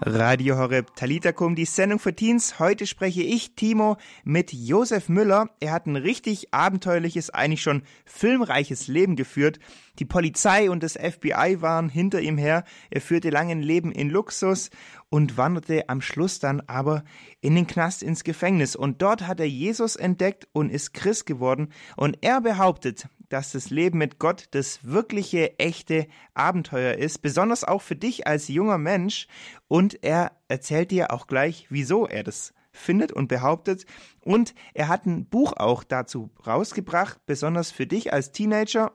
Radio Horeb Talitakum, die Sendung für Teens. Heute spreche ich, Timo, mit Josef Müller. Er hat ein richtig abenteuerliches, eigentlich schon filmreiches Leben geführt. Die Polizei und das FBI waren hinter ihm her. Er führte lange ein Leben in Luxus und wanderte am Schluss dann aber in den Knast ins Gefängnis. Und dort hat er Jesus entdeckt und ist Christ geworden. Und er behauptet, dass das Leben mit Gott das wirkliche, echte Abenteuer ist, besonders auch für dich als junger Mensch. Und er erzählt dir auch gleich, wieso er das findet und behauptet. Und er hat ein Buch auch dazu rausgebracht, besonders für dich als Teenager.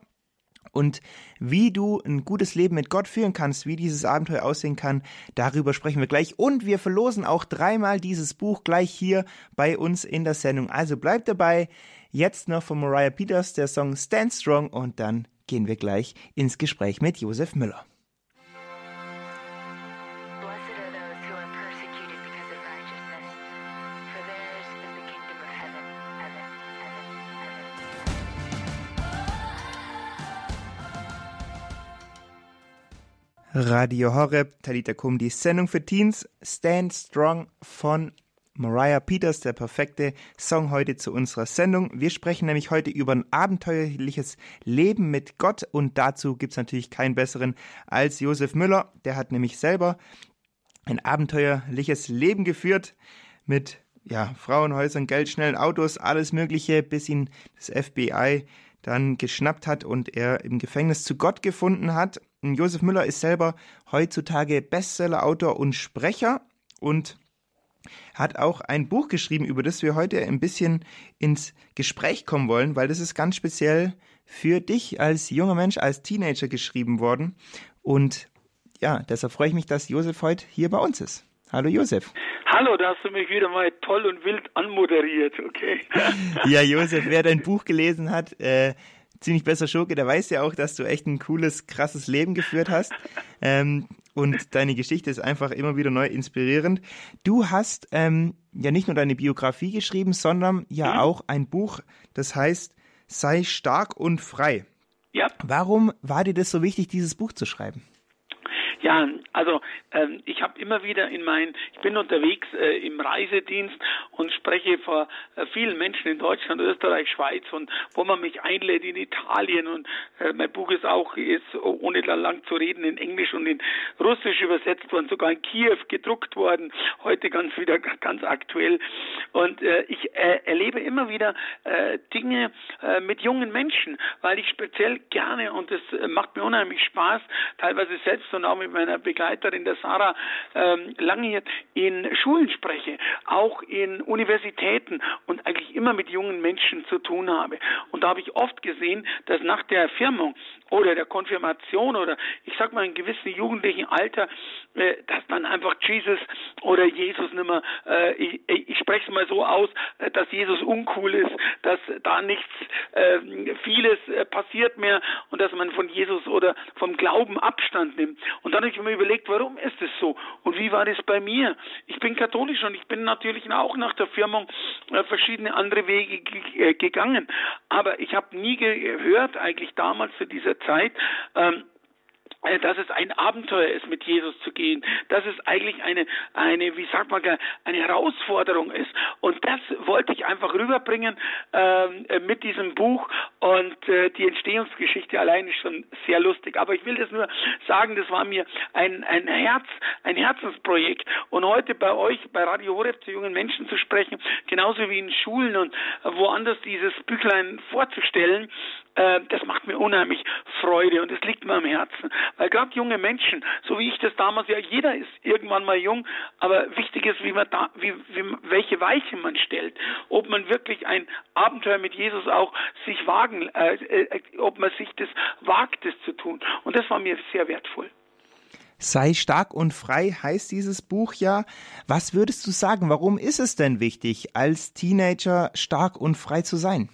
Und wie du ein gutes Leben mit Gott führen kannst, wie dieses Abenteuer aussehen kann, darüber sprechen wir gleich. Und wir verlosen auch dreimal dieses Buch gleich hier bei uns in der Sendung. Also bleibt dabei. Jetzt noch von Mariah Peters der Song Stand Strong und dann gehen wir gleich ins Gespräch mit Josef Müller. Radio Horeb, Talita Kum, die Sendung für Teens, Stand Strong von Mariah Peters, der perfekte Song heute zu unserer Sendung. Wir sprechen nämlich heute über ein abenteuerliches Leben mit Gott und dazu gibt es natürlich keinen besseren als Josef Müller. Der hat nämlich selber ein abenteuerliches Leben geführt mit ja, Frauenhäusern, Geld, schnellen Autos, alles Mögliche, bis ihn das FBI dann geschnappt hat und er im Gefängnis zu Gott gefunden hat. Josef Müller ist selber heutzutage Bestsellerautor und Sprecher und hat auch ein Buch geschrieben, über das wir heute ein bisschen ins Gespräch kommen wollen, weil das ist ganz speziell für dich als junger Mensch, als Teenager geschrieben worden. Und ja, deshalb freue ich mich, dass Josef heute hier bei uns ist. Hallo Josef. Hallo, da hast du mich wieder mal toll und wild anmoderiert, okay? ja, Josef, wer dein Buch gelesen hat, äh, ziemlich besser Schurke, der weiß ja auch, dass du echt ein cooles, krasses Leben geführt hast. Ähm, und deine Geschichte ist einfach immer wieder neu inspirierend. Du hast ähm, ja nicht nur deine Biografie geschrieben, sondern ja mhm. auch ein Buch, das heißt Sei stark und frei. Ja. Warum war dir das so wichtig, dieses Buch zu schreiben? Ja, also ähm, ich habe immer wieder in meinen, ich bin unterwegs äh, im Reisedienst und spreche vor äh, vielen Menschen in Deutschland, Österreich, Schweiz und wo man mich einlädt in Italien und äh, mein Buch ist auch ist ohne da lang zu reden in Englisch und in Russisch übersetzt worden, sogar in Kiew gedruckt worden, heute ganz wieder ganz aktuell. Und äh, ich äh, erlebe immer wieder äh, Dinge äh, mit jungen Menschen, weil ich speziell gerne und das äh, macht mir unheimlich Spaß, teilweise selbst und auch mit meiner Begleiterin, der Sarah, ähm, lange in Schulen spreche, auch in Universitäten und eigentlich immer mit jungen Menschen zu tun habe. Und da habe ich oft gesehen, dass nach der Erfirmung oder der Konfirmation oder ich sag mal in gewissen jugendlichen Alter, äh, dass dann einfach Jesus oder Jesus nicht mehr, äh, ich, ich spreche es mal so aus, äh, dass Jesus uncool ist, dass da nichts, äh, vieles passiert mehr und dass man von Jesus oder vom Glauben Abstand nimmt. Und dann ich mir überlegt, warum ist es so und wie war das bei mir? Ich bin katholisch und ich bin natürlich auch nach der Firmung äh, verschiedene andere Wege gegangen, aber ich habe nie gehört eigentlich damals zu dieser Zeit, ähm, äh, dass es ein Abenteuer ist, mit Jesus zu gehen, dass es eigentlich eine, eine, wie sagt man, eine Herausforderung ist. Und das wollte ich einfach rüberbringen ähm, äh, mit diesem Buch und äh, die Entstehungsgeschichte allein ist schon sehr lustig. Aber ich will das nur sagen, das war mir ein, ein Herz, ein Herzensprojekt. Und heute bei euch, bei Radio Horeb zu jungen Menschen zu sprechen, genauso wie in Schulen und woanders dieses Büchlein vorzustellen, äh, das macht mir unheimlich Freude und es liegt mir am Herzen. Weil gerade junge Menschen, so wie ich das damals, ja, jeder ist irgendwann mal jung, aber wichtig ist, wie man da, wie, wie, welche Weichen man stellt. Ob man wirklich ein Abenteuer mit Jesus auch sich wagen, äh, äh, ob man sich das wagt, das zu tun. Und das war mir sehr wertvoll. Sei stark und frei heißt dieses Buch ja. Was würdest du sagen, warum ist es denn wichtig, als Teenager stark und frei zu sein?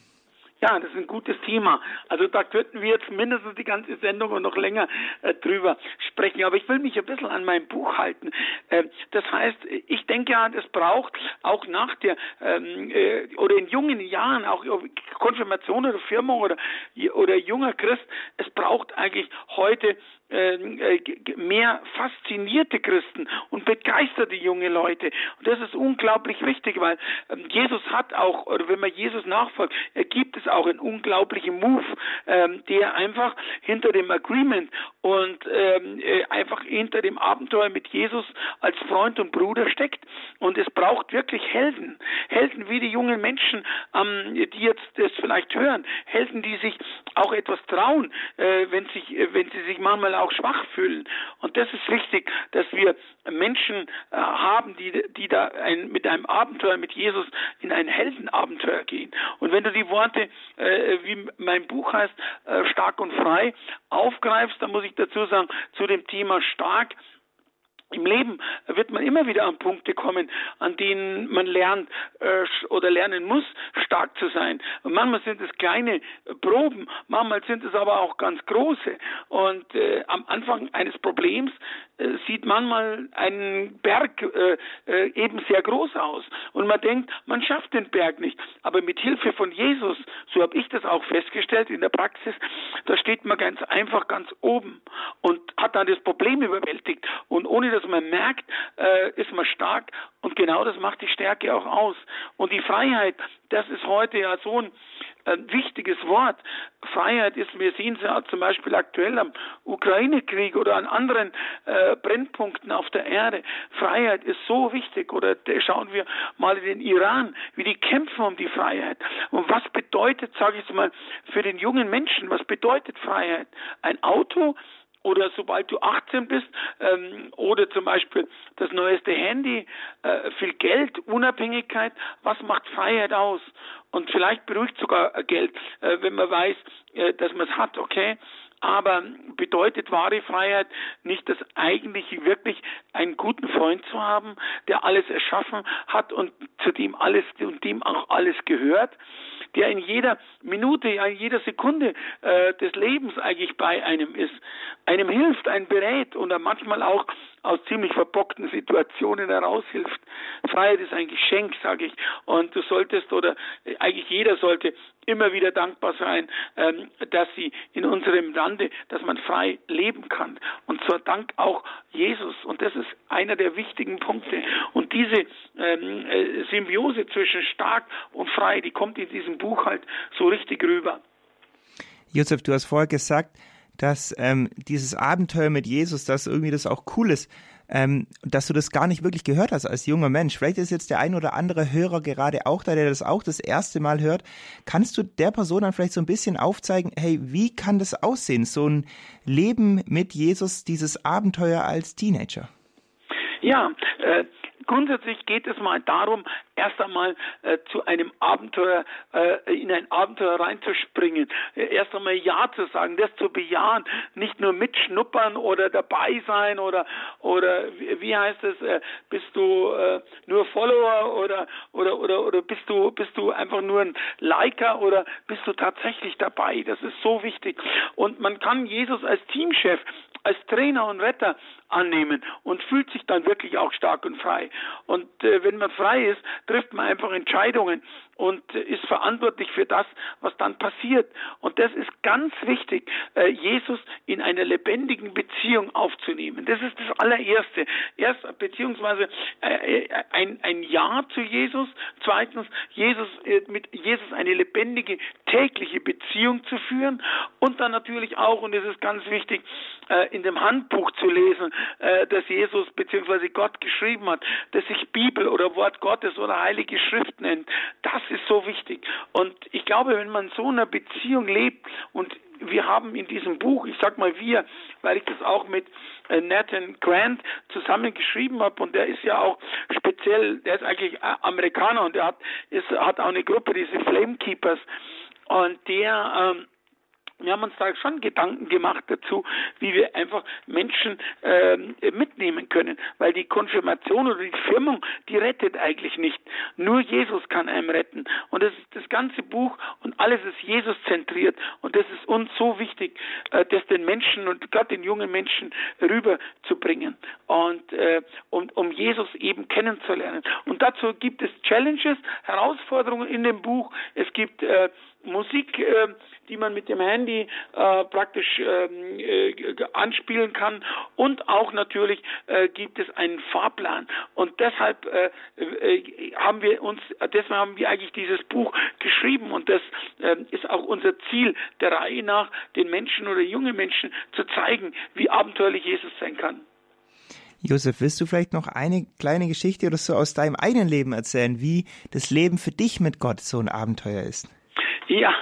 Ja, das ist ein gutes Thema. Also da könnten wir jetzt mindestens die ganze Sendung und noch länger äh, drüber sprechen. Aber ich will mich ein bisschen an mein Buch halten. Äh, das heißt, ich denke ja, das braucht auch nach der ähm, äh, oder in jungen Jahren, auch Konfirmation oder Firmung oder, oder junger Christ, es braucht eigentlich heute ähm, mehr faszinierte Christen und begeisterte junge Leute. Und das ist unglaublich wichtig, weil ähm, Jesus hat auch, oder wenn man Jesus nachfolgt, gibt es auch einen unglaublichen Move, ähm, der einfach hinter dem Agreement und äh, einfach hinter dem Abenteuer mit Jesus als Freund und Bruder steckt. Und es braucht wirklich Helden. Helden wie die jungen Menschen, die jetzt das vielleicht hören. Helden, die sich auch etwas trauen, äh, wenn, sich, wenn sie sich manchmal auch schwach fühlen. Und das ist wichtig, dass wir Menschen äh, haben, die, die da ein, mit einem Abenteuer mit Jesus in ein Heldenabenteuer gehen. Und wenn du die Worte, äh, wie mein Buch heißt, äh, stark und frei, aufgreifst, dann muss ich dazu sagen, zu dem Thema stark, im Leben wird man immer wieder an Punkte kommen, an denen man lernt äh, oder lernen muss, stark zu sein. Und manchmal sind es kleine Proben, manchmal sind es aber auch ganz große. Und äh, am Anfang eines Problems äh, sieht manchmal ein Berg äh, äh, eben sehr groß aus. Und man denkt, man schafft den Berg nicht. Aber mit Hilfe von Jesus, so habe ich das auch festgestellt in der Praxis, da steht man ganz einfach ganz oben hat dann das Problem überwältigt. Und ohne dass man merkt, äh, ist man stark und genau das macht die Stärke auch aus. Und die Freiheit, das ist heute ja so ein äh, wichtiges Wort. Freiheit ist, wir sehen es ja zum Beispiel aktuell am Ukraine-Krieg oder an anderen äh, Brennpunkten auf der Erde. Freiheit ist so wichtig. Oder schauen wir mal in den Iran, wie die kämpfen um die Freiheit. Und was bedeutet, sage ich mal, für den jungen Menschen, was bedeutet Freiheit? Ein Auto, oder sobald du 18 bist ähm, oder zum Beispiel das neueste Handy, äh, viel Geld, Unabhängigkeit, was macht Freiheit aus? Und vielleicht beruhigt sogar Geld, äh, wenn man weiß, äh, dass man es hat, okay? Aber bedeutet wahre Freiheit nicht das eigentlich wirklich einen guten Freund zu haben, der alles erschaffen hat und zu dem alles und dem auch alles gehört? der in jeder Minute, in jeder Sekunde äh, des Lebens eigentlich bei einem ist, einem hilft, einen berät und manchmal auch aus ziemlich verbockten Situationen heraushilft. Freiheit ist ein Geschenk, sage ich. Und du solltest oder eigentlich jeder sollte immer wieder dankbar sein, ähm, dass sie in unserem Lande, dass man frei leben kann. Und zwar dank auch Jesus. Und das ist einer der wichtigen Punkte. Und diese ähm, äh, Symbiose zwischen stark und frei, die kommt in diesem Buch halt so richtig rüber. Josef, du hast vorher gesagt, dass ähm, dieses Abenteuer mit Jesus, dass irgendwie das auch cool ist, ähm, dass du das gar nicht wirklich gehört hast als junger Mensch. Vielleicht ist jetzt der ein oder andere Hörer gerade auch da, der das auch das erste Mal hört. Kannst du der Person dann vielleicht so ein bisschen aufzeigen, hey, wie kann das aussehen, so ein Leben mit Jesus, dieses Abenteuer als Teenager? Ja, äh, Grundsätzlich geht es mal darum, erst einmal äh, zu einem Abenteuer, äh, in ein Abenteuer reinzuspringen, äh, erst einmal Ja zu sagen, das zu bejahen, nicht nur mitschnuppern oder dabei sein oder oder wie, heißt es, äh, bist du äh, nur Follower oder oder oder oder bist du bist du einfach nur ein Liker oder bist du tatsächlich dabei? Das ist so wichtig. Und man kann Jesus als Teamchef als Trainer und Retter annehmen und fühlt sich dann wirklich auch stark und frei. Und äh, wenn man frei ist, trifft man einfach Entscheidungen und äh, ist verantwortlich für das, was dann passiert. Und das ist ganz wichtig, äh, Jesus in einer lebendigen Beziehung aufzunehmen. Das ist das allererste. Erst beziehungsweise äh, ein, ein Ja zu Jesus. Zweitens, Jesus, mit Jesus eine lebendige tägliche Beziehung zu führen. Und dann natürlich auch, und das ist ganz wichtig, in dem Handbuch zu lesen, das Jesus bzw. Gott geschrieben hat, das sich Bibel oder Wort Gottes oder Heilige Schrift nennt. Das ist so wichtig. Und ich glaube, wenn man so einer Beziehung lebt und wir haben in diesem Buch, ich sag mal wir, weil ich das auch mit äh, Nathan Grant zusammen geschrieben habe und der ist ja auch speziell, der ist eigentlich Amerikaner und der hat, ist, hat auch eine Gruppe, diese Flamekeepers und der ähm, wir haben uns da schon Gedanken gemacht dazu, wie wir einfach Menschen äh, mitnehmen können, weil die Konfirmation oder die Firmung, die rettet eigentlich nicht. Nur Jesus kann einem retten. Und das ist das ganze Buch und alles ist Jesus zentriert. Und das ist uns so wichtig, äh, das den Menschen und gerade den jungen Menschen rüberzubringen und äh, um, um Jesus eben kennenzulernen. Und dazu gibt es Challenges, Herausforderungen in dem Buch. Es gibt äh, Musik, äh, die man mit dem Handy äh, praktisch ähm, äh, anspielen kann und auch natürlich äh, gibt es einen Fahrplan und deshalb äh, äh, haben wir uns deshalb haben wir eigentlich dieses Buch geschrieben und das äh, ist auch unser Ziel der Reihe nach den Menschen oder junge Menschen zu zeigen, wie abenteuerlich Jesus sein kann. Josef, willst du vielleicht noch eine kleine Geschichte oder so aus deinem eigenen Leben erzählen, wie das Leben für dich mit Gott so ein Abenteuer ist? Ja,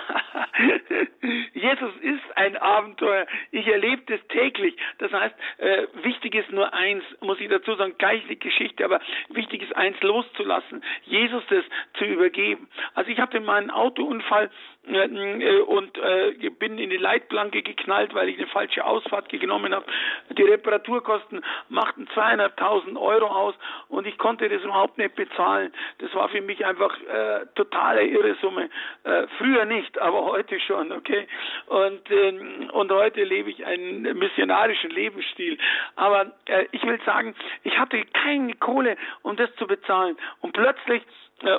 Jesus ist ein Abenteuer. Ich erlebe das täglich. Das heißt, äh, wichtig ist nur eins, muss ich dazu sagen, gleich die Geschichte, aber wichtig ist eins loszulassen, Jesus das zu übergeben. Also ich hatte meinen Autounfall äh, äh, und äh, bin in die Leitplanke geknallt, weil ich eine falsche Ausfahrt genommen habe. Die Reparaturkosten machten zweieinhalbtausend Euro aus und ich konnte das überhaupt nicht bezahlen. Das war für mich einfach äh, totale irre Summe. Äh, früher nicht, aber heute schon, okay. Und ähm, und heute lebe ich einen missionarischen Lebensstil. Aber äh, ich will sagen, ich hatte keine Kohle, um das zu bezahlen. Und plötzlich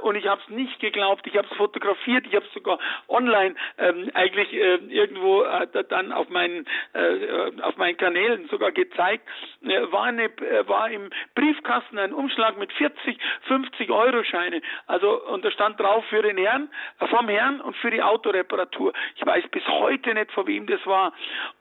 und ich habe es nicht geglaubt. Ich habe es fotografiert, ich habe es sogar online ähm, eigentlich äh, irgendwo äh, dann auf meinen äh, auf meinen Kanälen sogar gezeigt. Äh, war eine äh, war im Briefkasten ein Umschlag mit 40, 50 Euro Scheine. Also und da stand drauf für den Herrn, äh, vom Herrn und für die Autoreparatur. Ich weiß bis heute nicht, von wem das war.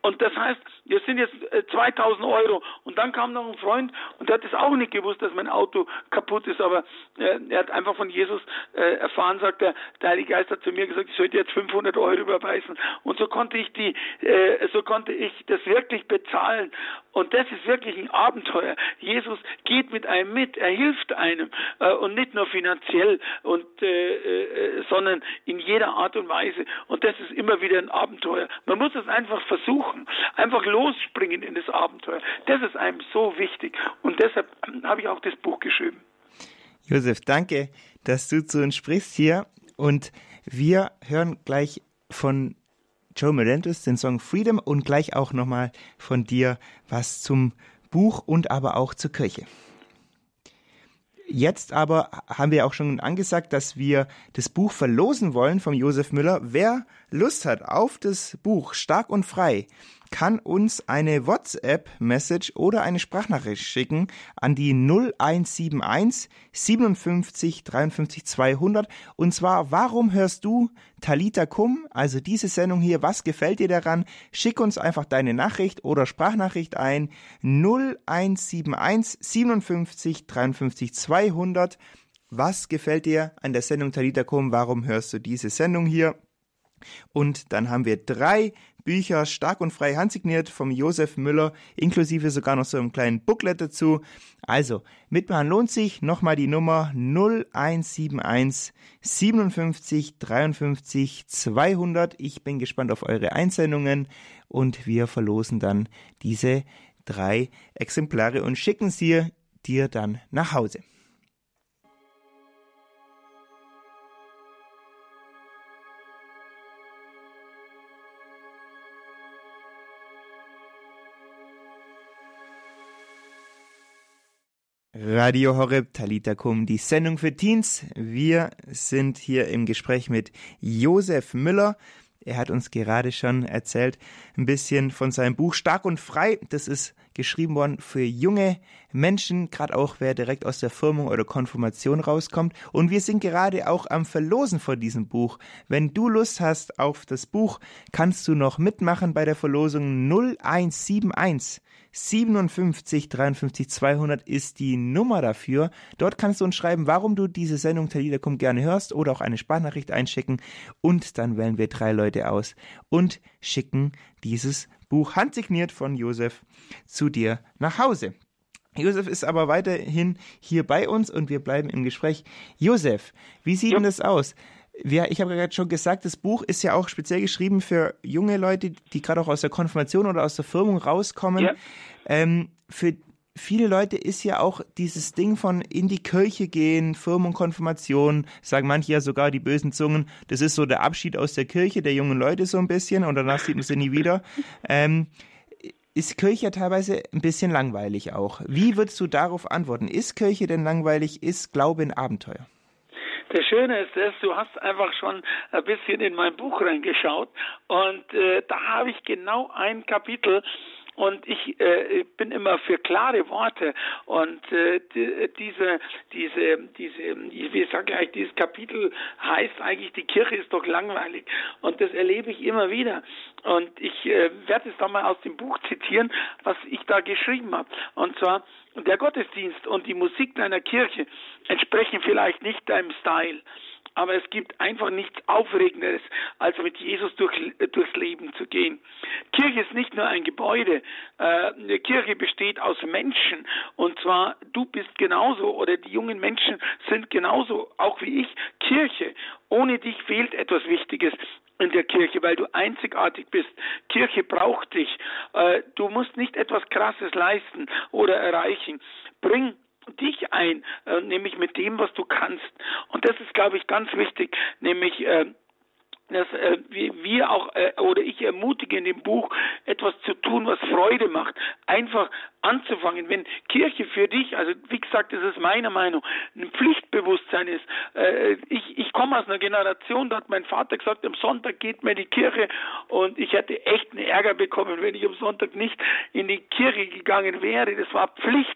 Und das heißt, das sind jetzt äh, 2000 Euro. Und dann kam noch ein Freund und der hat es auch nicht gewusst, dass mein Auto kaputt ist, aber äh, er hat einfach von Jesus äh, erfahren, sagt er, der Heilige Geist hat zu mir gesagt, ich sollte jetzt 500 Euro überweisen. Und so konnte ich die, äh, so konnte ich das wirklich bezahlen. Und das ist wirklich ein Abenteuer. Jesus geht mit einem mit, er hilft einem äh, und nicht nur finanziell und äh, äh, sondern in jeder Art und Weise. Und das ist immer wieder ein Abenteuer. Man muss es einfach versuchen, einfach losspringen in das Abenteuer. Das ist einem so wichtig. Und deshalb habe ich auch das Buch geschrieben. Josef, danke, dass du zu uns sprichst hier. Und wir hören gleich von Joe Merentus den Song Freedom und gleich auch nochmal von dir was zum Buch und aber auch zur Kirche. Jetzt aber haben wir auch schon angesagt, dass wir das Buch verlosen wollen vom Josef Müller. Wer Lust hat auf das Buch Stark und Frei, kann uns eine WhatsApp-Message oder eine Sprachnachricht schicken an die 0171 57 53 200. Und zwar, warum hörst du Talita Kum, also diese Sendung hier, was gefällt dir daran? Schick uns einfach deine Nachricht oder Sprachnachricht ein 0171 57 53 200. Was gefällt dir an der Sendung Talita Kum? Warum hörst du diese Sendung hier? Und dann haben wir drei Bücher stark und frei handsigniert vom Josef Müller, inklusive sogar noch so einem kleinen Booklet dazu. Also, mitmachen lohnt sich. Nochmal die Nummer 0171 57 53 200. Ich bin gespannt auf eure Einsendungen und wir verlosen dann diese drei Exemplare und schicken sie dir dann nach Hause. Radio Horeb Talita Kum, die Sendung für Teens. Wir sind hier im Gespräch mit Josef Müller. Er hat uns gerade schon erzählt ein bisschen von seinem Buch Stark und Frei. Das ist geschrieben worden für junge Menschen, gerade auch wer direkt aus der Firmung oder Konfirmation rauskommt. Und wir sind gerade auch am Verlosen von diesem Buch. Wenn du Lust hast auf das Buch, kannst du noch mitmachen bei der Verlosung 0171 57 53 200 ist die Nummer dafür. Dort kannst du uns schreiben, warum du diese Sendung Talidakum gerne hörst oder auch eine Sprachnachricht einschicken und dann wählen wir drei Leute aus und schicken dieses Buch handsigniert von Josef zu dir nach Hause. Josef ist aber weiterhin hier bei uns und wir bleiben im Gespräch. Josef, wie sieht denn das aus? Ja, ich habe gerade schon gesagt, das Buch ist ja auch speziell geschrieben für junge Leute, die gerade auch aus der Konfirmation oder aus der Firmung rauskommen. Ja. Ähm, für viele Leute ist ja auch dieses Ding von in die Kirche gehen, Firmung, Konfirmation, sagen manche ja sogar die bösen Zungen, das ist so der Abschied aus der Kirche der jungen Leute so ein bisschen und danach sieht man sie nie wieder. Ähm, ist Kirche teilweise ein bisschen langweilig auch. Wie würdest du darauf antworten? Ist Kirche denn langweilig? Ist Glaube ein Abenteuer? Das Schöne ist, dass du hast einfach schon ein bisschen in mein Buch reingeschaut und äh, da habe ich genau ein Kapitel, und ich äh, bin immer für klare Worte. Und äh, die, diese diese diese wie sage gleich dieses Kapitel heißt eigentlich die Kirche ist doch langweilig. Und das erlebe ich immer wieder. Und ich äh, werde es dann mal aus dem Buch zitieren was ich da geschrieben habe und zwar der Gottesdienst und die Musik deiner Kirche entsprechen vielleicht nicht deinem Style aber es gibt einfach nichts Aufregenderes, als mit Jesus durch, durchs Leben zu gehen. Kirche ist nicht nur ein Gebäude, äh, Kirche besteht aus Menschen und zwar du bist genauso oder die jungen Menschen sind genauso, auch wie ich, Kirche. Ohne dich fehlt etwas Wichtiges in der Kirche, weil du einzigartig bist. Kirche braucht dich. Äh, du musst nicht etwas Krasses leisten oder erreichen. Bring dich ein, äh, nämlich mit dem, was du kannst. Und das ist, glaube ich, ganz wichtig, nämlich äh, dass äh, wir auch äh, oder ich ermutige in dem Buch etwas zu tun, was Freude macht, einfach anzufangen. Wenn Kirche für dich, also wie gesagt, das ist meine Meinung, ein Pflichtbewusstsein ist. Äh, ich ich komme aus einer Generation, da hat mein Vater gesagt, am Sonntag geht mir die Kirche und ich hätte echt einen Ärger bekommen, wenn ich am Sonntag nicht in die Kirche gegangen wäre. Das war Pflicht.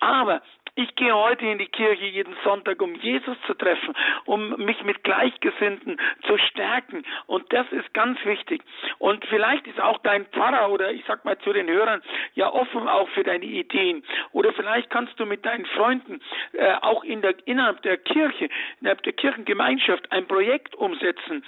Aber ich gehe heute in die Kirche jeden Sonntag, um Jesus zu treffen, um mich mit Gleichgesinnten zu stärken. Und das ist ganz wichtig. Und vielleicht ist auch dein Pfarrer oder ich sag mal zu den Hörern ja offen auch für deine Ideen. Oder vielleicht kannst du mit deinen Freunden äh, auch in der, innerhalb der Kirche, innerhalb der Kirchengemeinschaft ein Projekt umsetzen.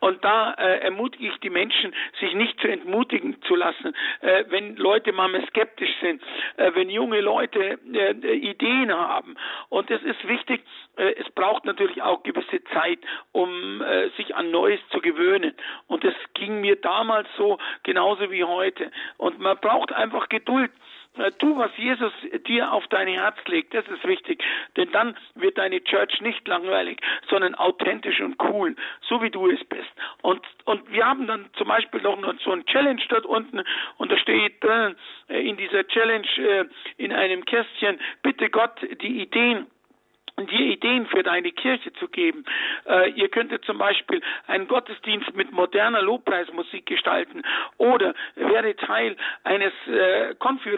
Und da äh, ermutige ich die Menschen, sich nicht zu entmutigen zu lassen, äh, wenn Leute manchmal skeptisch sind, äh, wenn junge Leute äh, Ideen Ideen haben. Und es ist wichtig, äh, es braucht natürlich auch gewisse Zeit, um äh, sich an Neues zu gewöhnen. Und das ging mir damals so genauso wie heute. Und man braucht einfach Geduld. Äh, tu, was Jesus dir auf dein Herz legt, das ist wichtig. Denn dann wird deine Church nicht langweilig, sondern authentisch und cool, so wie du es bist. Und, und wir haben dann zum Beispiel noch so ein Challenge dort unten und da steht drin in dieser Challenge in einem Kästchen, bitte Gott die Ideen dir Ideen für deine Kirche zu geben. Äh, ihr könntet zum Beispiel einen Gottesdienst mit moderner Lobpreismusik gestalten oder wäre Teil eines äh, Konfi-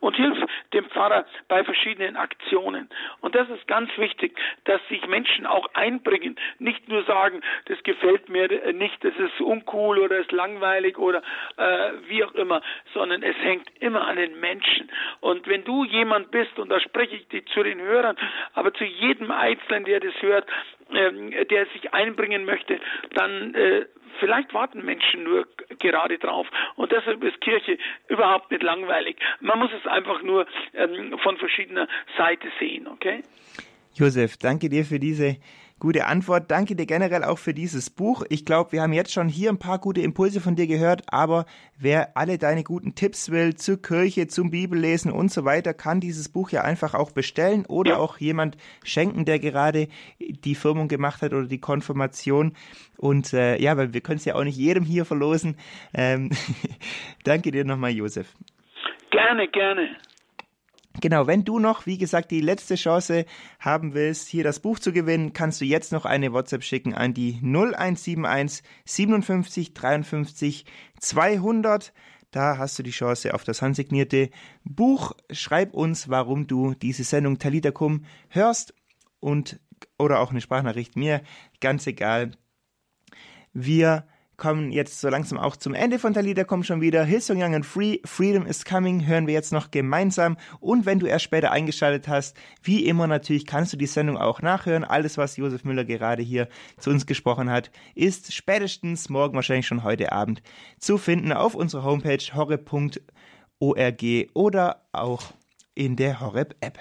und hilft dem Pfarrer bei verschiedenen Aktionen. Und das ist ganz wichtig, dass sich Menschen auch einbringen, nicht nur sagen, das gefällt mir nicht, das ist uncool oder ist langweilig oder äh, wie auch immer, sondern es hängt immer an den Menschen. Und wenn du jemand bist, und da spreche ich zu den Hörern, aber zu jedem Einzelnen, der das hört, ähm, der sich einbringen möchte, dann äh, vielleicht warten Menschen nur gerade drauf. Und deshalb ist Kirche überhaupt nicht langweilig. Man muss es einfach nur ähm, von verschiedener Seite sehen, okay? Josef, danke dir für diese gute Antwort. Danke dir generell auch für dieses Buch. Ich glaube, wir haben jetzt schon hier ein paar gute Impulse von dir gehört, aber wer alle deine guten Tipps will zur Kirche, zum Bibellesen und so weiter, kann dieses Buch ja einfach auch bestellen oder ja. auch jemand schenken, der gerade die Firmung gemacht hat oder die Konfirmation. Und äh, ja, weil wir können es ja auch nicht jedem hier verlosen. Ähm, danke dir nochmal, Josef. Gerne, gerne. Genau, wenn du noch, wie gesagt, die letzte Chance haben willst, hier das Buch zu gewinnen, kannst du jetzt noch eine WhatsApp schicken an die 0171 57 53 200. Da hast du die Chance auf das handsignierte Buch. Schreib uns, warum du diese Sendung Talitakum hörst und oder auch eine Sprachnachricht mir, ganz egal. Wir kommen jetzt so langsam auch zum Ende von Talida kommt schon wieder. Hillsong Young and Free, Freedom is Coming hören wir jetzt noch gemeinsam. Und wenn du erst später eingeschaltet hast, wie immer natürlich kannst du die Sendung auch nachhören. Alles, was Josef Müller gerade hier zu uns gesprochen hat, ist spätestens morgen, wahrscheinlich schon heute Abend, zu finden auf unserer Homepage horreb.org oder auch in der Horreb App.